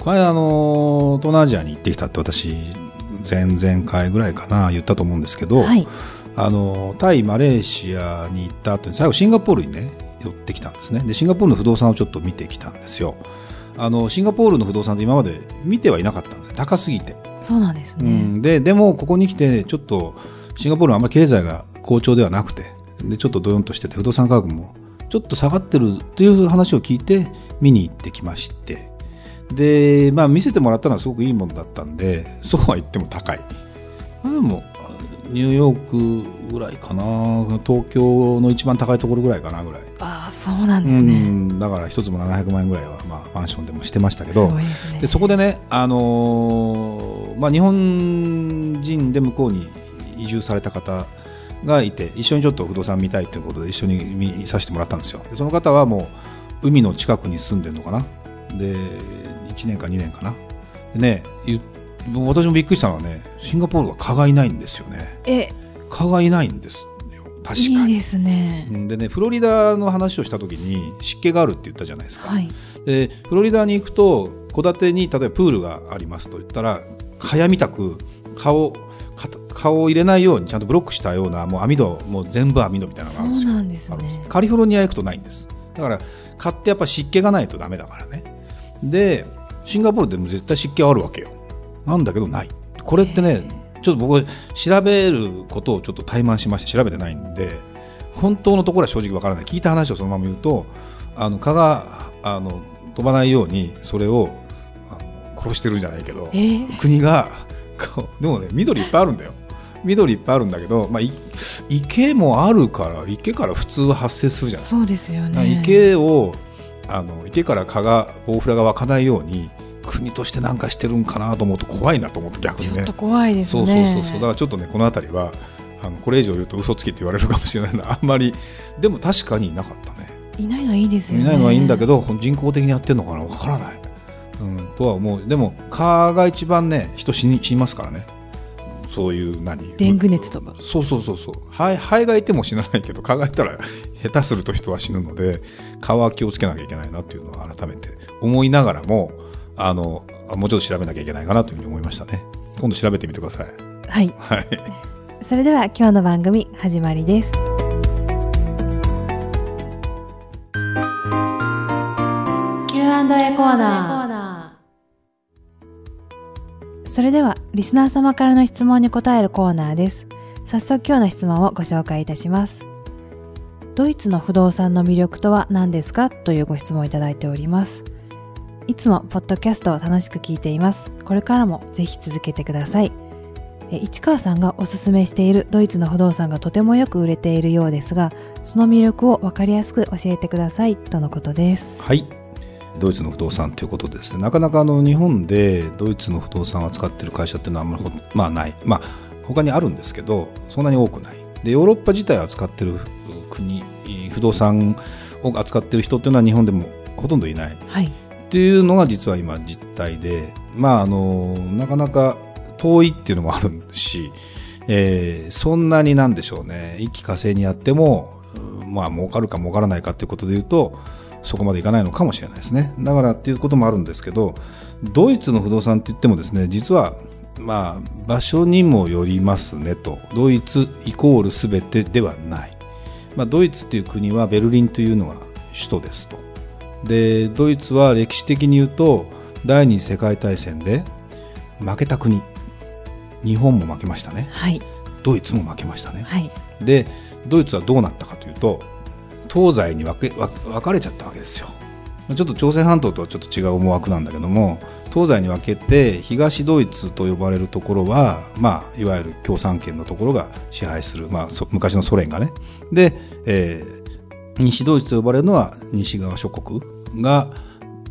この間、あの、東南アジアに行ってきたって私、前々回ぐらいかな、言ったと思うんですけど、はいあの、タイ、マレーシアに行った後に、最後シンガポールにね、寄ってきたんですね。で、シンガポールの不動産をちょっと見てきたんですよ。あの、シンガポールの不動産って今まで見てはいなかったんですよ高すぎて。そうなんですね、うん、ででもここに来てちょっとシンガポールはあんまり経済が好調ではなくてでちょっとドヨンとしてて不動産価格もちょっと下がってるという話を聞いて見に行ってきましてで、まあ、見せてもらったのはすごくいいものだったんでそうは言っても高い、まあ、でもニューヨークぐらいかな。東京の一番高いところぐらいかなぐらい、ああそうなんでうすね、ん、だから一つも700万円ぐらいは、まあ、マンションでもしてましたけど。ね。でそこでね、あのーまあ、日本人で向こうに移住された方がいて一緒にちょっと不動産見たいということで一緒に見させてもらったんですよ。でその方はもう海の近くに住んでるのかな。で1年か2年かな。でねゆ私もびっくりしたのはねシンガポールは蚊がいないんですよね。え。蚊がいないんですよ。確かに。いいですね。うんでねフロリダの話をした時に湿気があるって言ったじゃないですか、はい。でフロリダに行くと戸建てに例えばプールがありますと言ったら蚊帳みたく顔か顔を入れないようにちゃんとブロックしたようなもう網戸もう全部網戸みたいなのがあるんですよ。そうなんですね。カリフォルニア行くとないんです。だから蚊ってやっぱ湿気がないとダメだからね。でシンガポールでも絶対湿気はあるわけよ。なんだけどない。これってねちょっと僕調べることをちょっと怠慢しまして調べてないんで本当のところは正直わからない。聞いた話をそのまま言うとあの蚊があの飛ばないようにそれを殺してるんじゃないけどえー。国がでもね緑いっぱいあるんだよ。緑いっぱいあるんだけど、まあ、い池もあるから池から普通は発生するじゃない。そうですよね。池をあの池から蚊がボウフラが湧かないように国として何かしてるんかなと思うと怖いなと思って逆にね。ちょっと怖いですそうねそうそうそう。だからちょっとねこの辺りはあのこれ以上言うと嘘つきって言われるかもしれないのであんまりでも確かにいなかったね。いないのはいいですよね。いないのはいいんだけど人工的にやってるのかなわからない、うん、とは思う。でも蚊が一番ね人死に死にますからね。そういう何デング熱とか。そうそうそうそう。ハエハエがいても死なないけど蚊がいたら下手すると人は死ぬので蚊は気をつけなきゃいけないなっていうのは改めて思いながらもあのもうちょっと調べなきゃいけないかなというふうに思いましたね。今度調べてみてください。はい。はい。それでは今日の番組始まりです。Q&A コーナーそれではリスナー様からの質問に答えるコーナーです。早速今日の質問をご紹介いたします。ドイツの不動産の魅力とは何ですか？というご質問をいただいておりますいつもポッドキャストを楽しく聞いています。これからもぜひ続けてください。え市川さんがおすすめしているドイツの不動産がとてもよく売れているようですがその魅力を分かりやすく教えてください。とのことです。はい。ドイツの不動産ということでですね。なかなかあの日本でドイツの不動産を扱っている会社っていうのはあんまりほまあない。まあ他にあるんですけどそんなに多くない。でヨーロッパ自体を扱っている国不動産を扱っている人っていうのは日本でもほとんどいない。はいっていうのが実は今実態でまああのなかなか遠いっていうのもあるし、えーそんなになんでしょうね。一気火星にやってもまあ儲かるか儲からないかっていうことで言うとそこまでいかないのかもしれないですね。だからっていうこともあるんですけどドイツの不動産って言ってもですね実はまあ場所にもよりますねと。ドイツイコール全てではない、まあ、ドイツっていう国はベルリンというのが首都ですと。でドイツは歴史的に言うと第二次世界大戦で負けた国。日本も負けましたね。はい。ドイツも負けましたね。はい。でドイツはどうなったかというと東西に分け分分かれちゃったわけですよ。まあちょっと朝鮮半島とはちょっと違う思惑なんだけども東西に分けて東ドイツと呼ばれるところは、まあ、いわゆる共産圏のところが支配する、まあ、そ昔のソ連がね。で、えー西ドイツと呼ばれるのは西側諸国が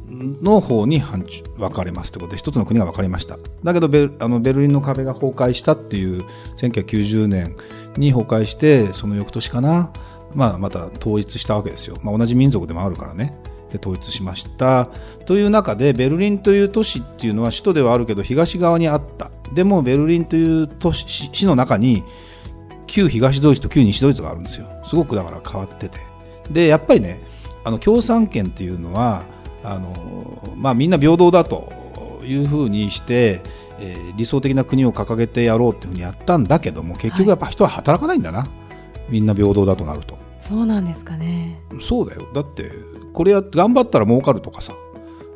の方に分かれますということで一つの国が分かりました。だけどベルあのベルリンの壁が崩壊したっていう1990年に崩壊してその翌年かな、まあ、また統一したわけですよ、まあ、同じ民族でもあるからね。で統一しました。という中でベルリンという都市っていうのは首都ではあるけど東側にあった。でもベルリンという都市の中に旧東ドイツと旧西ドイツがあるんですよ。すごくだから変わってて。でやっぱりねあの共産権っていうのはあの、まあ、みんな平等だというふうにして、えー、理想的な国を掲げてやろうっていうふうにやったんだけども結局やっぱ人は働かないんだな、はい、みんな平等だとなると。そうなんですかね。そうだよ。だってこれや頑張ったら儲かるとかさ。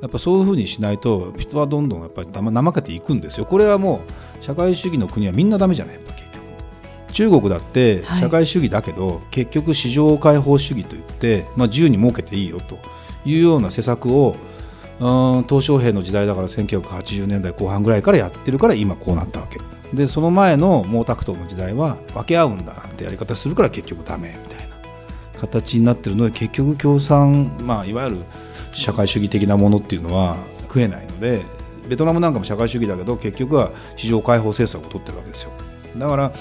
やっぱそういうふうにしないと人はどんどんやっぱり怠けていくんですよ。これはもう社会主義の国はみんなダメじゃないやっぱ結局中国だって社会主義だけど、はい、結局市場開放主義といって、まあ、自由に儲けていいよというような施策を鄧小平の時代だから1980年代後半ぐらいからやってるから今こうなったわけ。でその前の毛沢東の時代は分け合うんだなんてやり方するから結局ダメみたいな形になってるので結局共産、まあ、いわゆる社会主義的なものっていうのは食えないのでベトナムなんかも社会主義だけど結局は市場開放政策を取ってるわけですよ。だから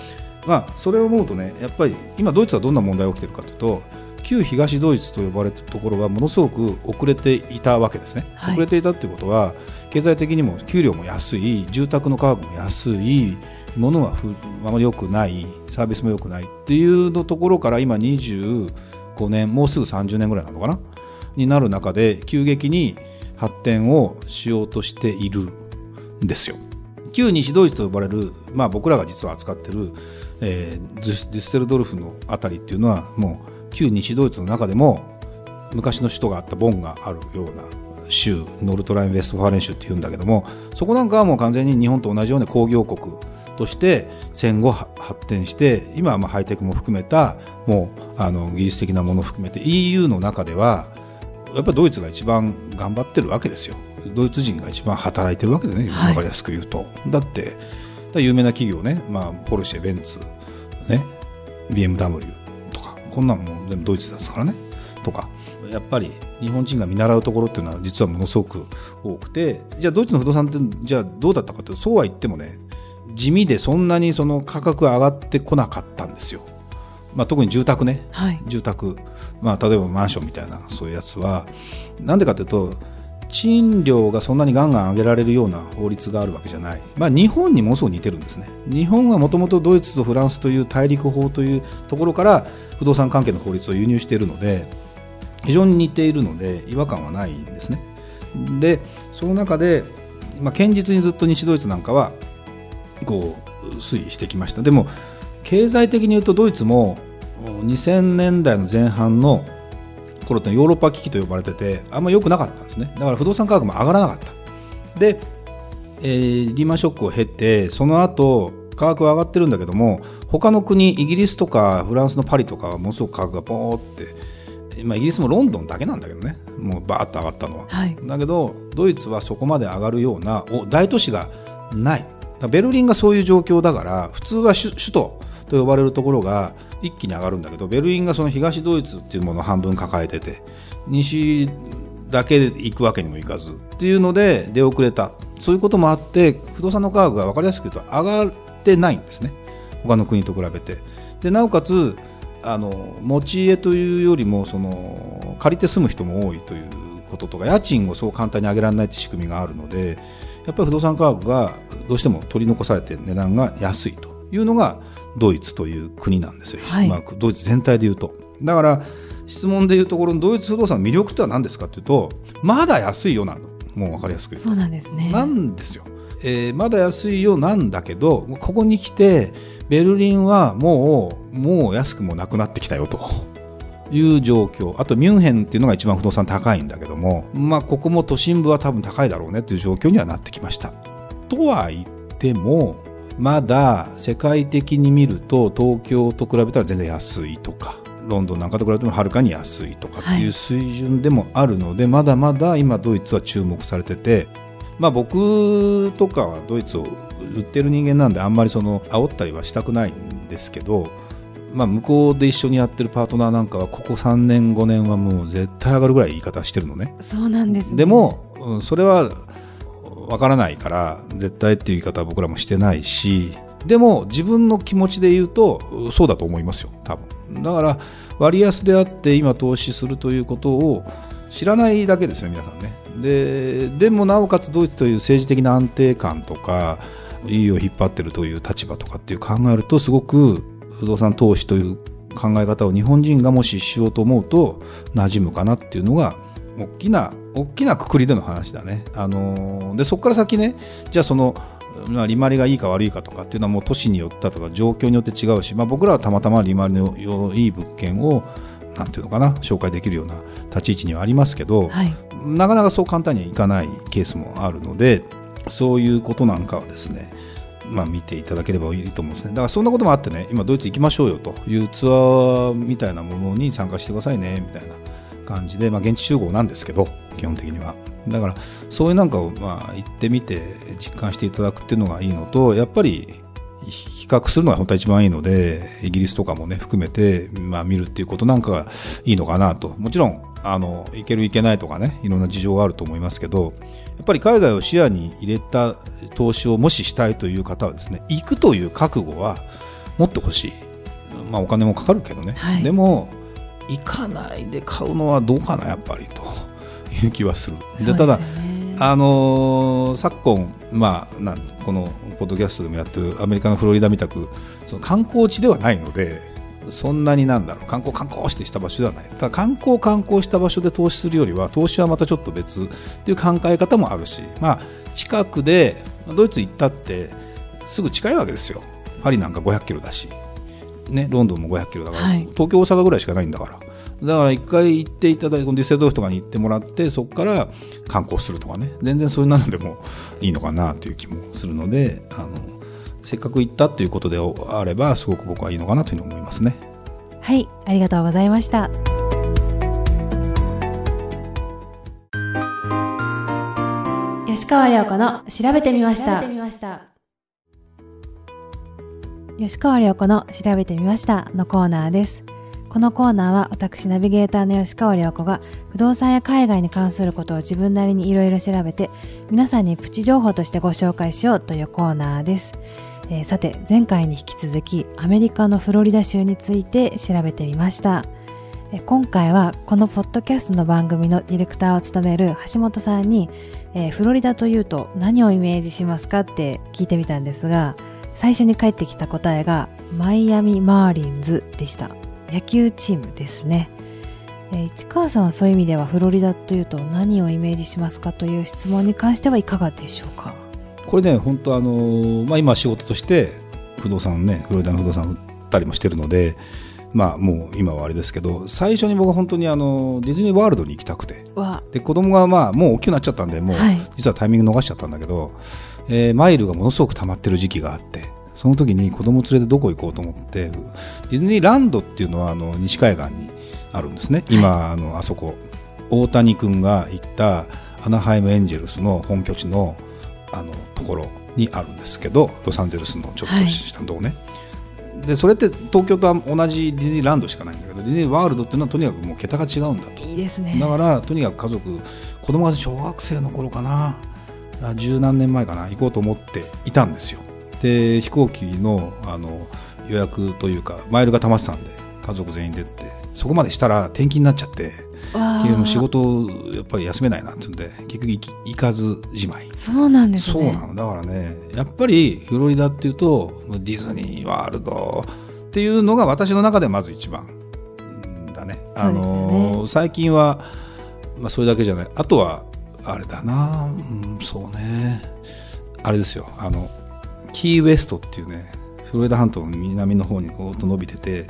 まあそれを思うとねやっぱり今ドイツはどんな問題が起きてるかというと旧東ドイツと呼ばれたところはものすごく遅れていたわけですね、はい、遅れていたということは経済的にも給料も安い住宅の価格も安いものはあまり良くないサービスも良くないっていうのところから今25年もうすぐ30年ぐらいなのかな？になる中で急激に発展をしようとしているんですよ。旧西ドイツと呼ばれる、まあ、僕らが実は扱ってる、えー、デュッセルドルフのあたりっていうのはもう旧西ドイツの中でも昔の首都があったボンがあるような州ノルトライン・ウェストファーレン州っていうんだけどもそこなんかはもう完全に日本と同じような工業国として戦後発展して今はまあハイテクも含めたもうあの技術的なものを含めて EU の中ではやっぱりドイツが一番頑張ってるわけですよ。ドイツ人が一番働いてるわけでね、分かりやすく言うと、だって有名な企業ね、まあ、ポルシェベンツ、ね、BMW とかこんなんも全部ドイツですからね。とかやっぱり日本人が見習うところっていうのは実はものすごく多くてじゃあドイツの不動産ってじゃあどうだったかというとそうは言ってもね地味でそんなにその価格が上がってこなかったんですよ。まあ、特に住宅ね、はい、住宅、まあ、例えばマンションみたいなそういうやつはなんでかというと賃料がそんなにガンガン上げられるような法律があるわけじゃない、まあ、日本にもそう似てるんですね。日本はもともとドイツとフランスという大陸法というところから不動産関係の法律を輸入しているので非常に似ているので違和感はないんですね。でその中で、まあ、堅実にずっと西ドイツなんかはこう推移してきました。でも経済的に言うとドイツも2000年代の前半の頃ってヨーロッパ危機と呼ばれててあんま良くなかったんですね。だから不動産価格も上がらなかった。で、えー、リーマンショックを経てその後価格は上がってるんだけども他の国イギリスとかフランスのパリとかはものすごく価格がボーってまあ、イギリスもロンドンだけなんだけどね。もうバーッと上がったのは、はい、だけどドイツはそこまで上がるような大都市がない。ベルリンがそういう状況だから普通は首都と呼ばれるところが一気に上がるんだけどベルリンがその東ドイツっていうものを半分抱えてて西だけで行くわけにもいかずっていうので出遅れた。そういうこともあって不動産の価格が分かりやすく言うと上がってないんですね。他の国と比べて。でなおかつあの持ち家というよりもその借りて住む人も多いということとか家賃をそう簡単に上げられないという仕組みがあるのでやっぱり不動産価格がどうしても取り残されて値段が安いというのがドイツという国なんですよ、はい、まあ、ドイツ全体でいうと。だから質問でいうところのドイツ不動産の魅力とは何ですかというとまだ安いよなのもう分かりやすく言うと。そうなんですね。なんですよ、えー、まだ安いよなんだけどここに来てベルリンはもうもう安くもなくなってきたよと。いう状況。あとミュンヘンっていうのが一番不動産高いんだけどもまあここも都心部は多分高いだろうねという状況にはなってきました。とは言ってもまだ世界的に見ると東京と比べたら全然安いとかロンドンなんかと比べてもはるかに安いとかっていう水準でもあるので、はい、まだまだ今ドイツは注目されてて、まあ、僕とかはドイツを売ってる人間なんであんまりその煽ったりはしたくないんですけどまあ、向こうで一緒にやってるパートナーなんかはここ3年5年はもう絶対上がるぐらい言い方してるのね。そうなんです、ね、でも、うんそれはわからないから絶対っていう言い方は僕らもしてないしでも自分の気持ちで言うとそうだと思いますよ多分。だから割安であって今投資するということを知らないだけですよ皆さんね。ででもなおかつドイツという政治的な安定感とか EU を引っ張ってるという立場とかっていう考えるとすごく不動産投資という考え方を日本人がもししようと思うと馴染むかなっていうのが大きな大きなくくりでの話だね。あのーでそこから先ねじゃあそのまあ、利回りがいいか悪いかとかっていうのはもう都市によったとか状況によって違うし、まあ、僕らはたまたま利回りのいい物件をなんていうのかな紹介できるような立ち位置にはありますけど、はいなかなかそう簡単にはいかないケースもあるのでそういうことなんかはですねまあ見ていただければいいと思うんですねだからそんなこともあってね今ドイツ行きましょうよというツアーみたいなものに参加してくださいねみたいな感じで、まあ、現地集合なんですけど基本的にはだからそういうなんかをまあ行ってみて実感していただくっていうのがいいのとやっぱり比較するのが本当は一番いいのでイギリスとかもね含めて、まあ、見るっていうことなんかがいいのかなと。もちろんあのいけるいけないとかねいろんな事情があると思いますけどやっぱり海外を視野に入れた投資をもししたいという方はですね行くという覚悟は持ってほしい、まあ、お金もかかるけどね、はい。でも行かないで買うのはどうかなやっぱりという気はする。でただあのー昨今、まあ、なんこのポッドキャストでもやってるアメリカのフロリダみたくその観光地ではないのでそんなになんだろう。観光観光してした場所ではない。ただ観光観光した場所で投資するよりは投資はまたちょっと別っていう考え方もあるし、まあ、近くでドイツ行ったってすぐ近いわけですよ。パリなんか500キロだし、ね、ロンドンも500キロだから、はい。東京大阪ぐらいしかないんだからだから一回行っていただいて、このデュッセルドルフとかに行ってもらって、そこから観光するとかね、全然そういうのでもいいのかなという気もするので、あの、せっかく行ったということであれば、すごく僕はいいのかなというふうに思いますね。はいありがとうございました。吉川亮子の調べてみました。吉川亮子の調べてみましたのコーナーですこのコーナーは私ナビゲーターの吉川亮子が不動産や海外に関することを自分なりにいろいろ調べて皆さんにプチ情報としてご紹介しようというコーナーです、えーさて前回に引き続きアメリカのフロリダ州について調べてみました。今回はこのポッドキャストの番組のディレクターを務める橋本さんに、えーフロリダというと何をイメージしますかって聞いてみたんですが最初に返ってきた答えがマイアミ・マーリンズでした。野球チームですね、えー市川さんはそういう意味ではフロリダというと何をイメージしますかという質問に関してはいかがでしょうか？これね、本当あの、まあ、今仕事として不動産ね、フロリダの不動産売ったりもしてるので、まあもう今はあれですけど、最初に僕は本当にあの、ディズニーワールドに行きたくて、はで、子供がまあもう大きくなっちゃったんで、もうはい。実はタイミング逃しちゃったんだけど、えーマイルがものすごく溜まってる時期があって、その時に子供連れてどこ行こうと思って、ディズニーランドっていうのはあの西海岸にあるんですね。今、あの、あそこ、大谷君が行ったアナハイムエンジェルスの本拠地のあのところにあるんですけど、ロサンゼルスのちょっとしたとこね。でそれって東京と同じディズニーランドしかないんだけどディズニーワールドっていうのはとにかくもう桁が違うんだと。いいですね。だからとにかく家族子供が小学生の頃かな。あ十何年前かな。行こうと思っていたんですよで飛行機のあの予約というかマイルが溜まってたんで家族全員でってそこまでしたら転勤になっちゃって仕事やっぱり休めないなってんで結局行き行かずじまい。そうなんですね。そうなの。だからねやっぱりフロリダっていうとディズニーワールドっていうのが私の中でまず一番うんだね。あの最近は、まあ、それだけじゃない。あとはあれだな、うん、そうね。あれですよ。あのキーウェストっていうねフロリダ半島の南の方にこうと伸びてて、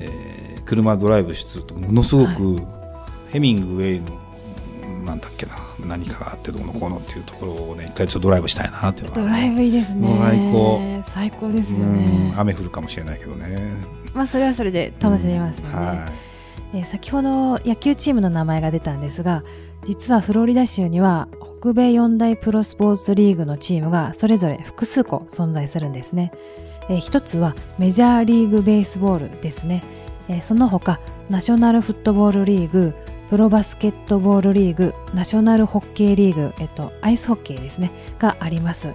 えー車ドライブするとものすごく、ヘミングウェイのなんだっけな何かがあってどうのこうのっていうところをね一回ちょっとドライブしたいなっていうのはドライブいいですね。最高最高ですようんね雨降るかもしれないけどね。まあそれはそれで楽しめますよね、はえー先ほど野球チームの名前が出たんですが実はフロリダ州には北米四大プロスポーツリーグのチームがそれぞれ複数個存在するんですね。えー一つはメジャーリーグベースボールですね、えーその他ナショナルフットボールリーグプロバスケットボールリーグナショナルホッケーリーグ、えっと、アイスホッケーですねがあります。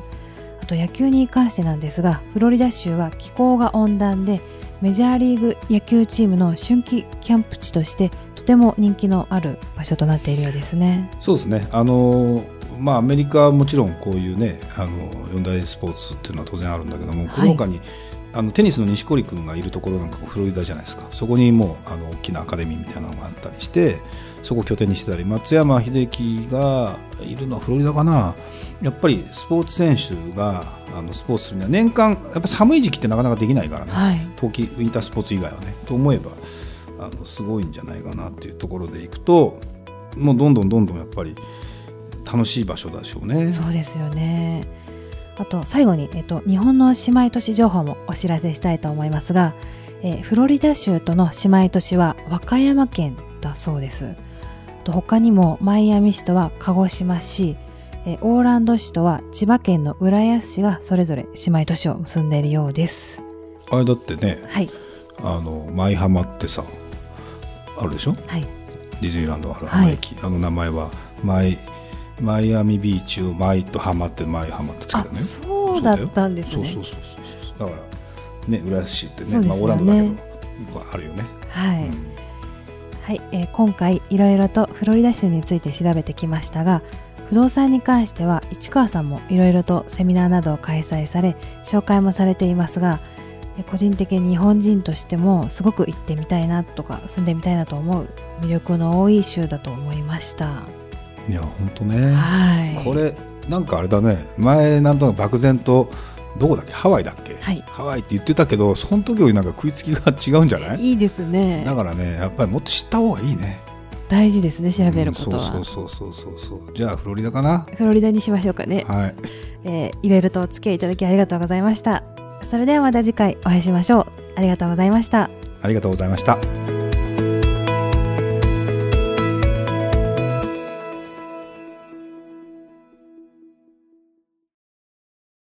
あと野球に関してなんですがフロリダ州は気候が温暖でメジャーリーグ野球チームの春季キャンプ地としてとても人気のある場所となっているようですね。そうですね。あのまあアメリカはもちろんこういうねあの四大スポーツっていうのは当然あるんだけども、この他にあのテニスの錦織君がいるところなんかもフロリダじゃないですか。そこにもうあの大きなアカデミーみたいなのがあったりして、そこを拠点にしてたり、松山英樹がいるのはフロリダかな。やっぱりスポーツ選手があのスポーツするには年間やっぱ寒い時期ってなかなかできないからね。はい冬季ウィンタースポーツ以外はねと思えばあのすごいんじゃないかなっていうところでいくともうどんどんどんどんやっぱり楽しい場所でしょうね。そうですよね。あと最後に、えっと、日本の姉妹都市情報もお知らせしたいと思いますが、えーフロリダ州との姉妹都市は和歌山県だそうです。と他にもマイアミ市とは鹿児島市、えーオーランド市とは千葉県の浦安市がそれぞれ姉妹都市を結んでいるようです。あれだってねはい。あの舞浜ってさあるでしょ？はい。ディズニーランドある浜駅、あの名前はマイマイアミビーチをマイと浜ってマイ浜ってつけあた、ね。そうだったんですねそうそう。そうそうだからね浦安市ってねねまあオーランドだけどあるよね。はい。うんはい、えー今回いろいろとフロリダ州について調べてきましたが不動産に関しては市川さんもいろいろとセミナーなどを開催され紹介もされていますがえー個人的に日本人としてもすごく行ってみたいなとか住んでみたいなと思う魅力の多い州だと思いました。いや本当ね。はい。これなんかあれだね前なんとなく漠然とどこだっけ？ハワイだっけ、はいハワイって言ってたけどその時よりなんか食いつきが違うんじゃない？いいですねだ。からねやっぱりもっと知った方がいいね大事ですね調べることは。うんそうそうそうそうそうじゃあフロリダかな？フロリダにしましょうかね。はいえーいろいろとお付き合いいただきありがとうございました。それではまた次回お会いしましょう。ありがとうございました。ありがとうございました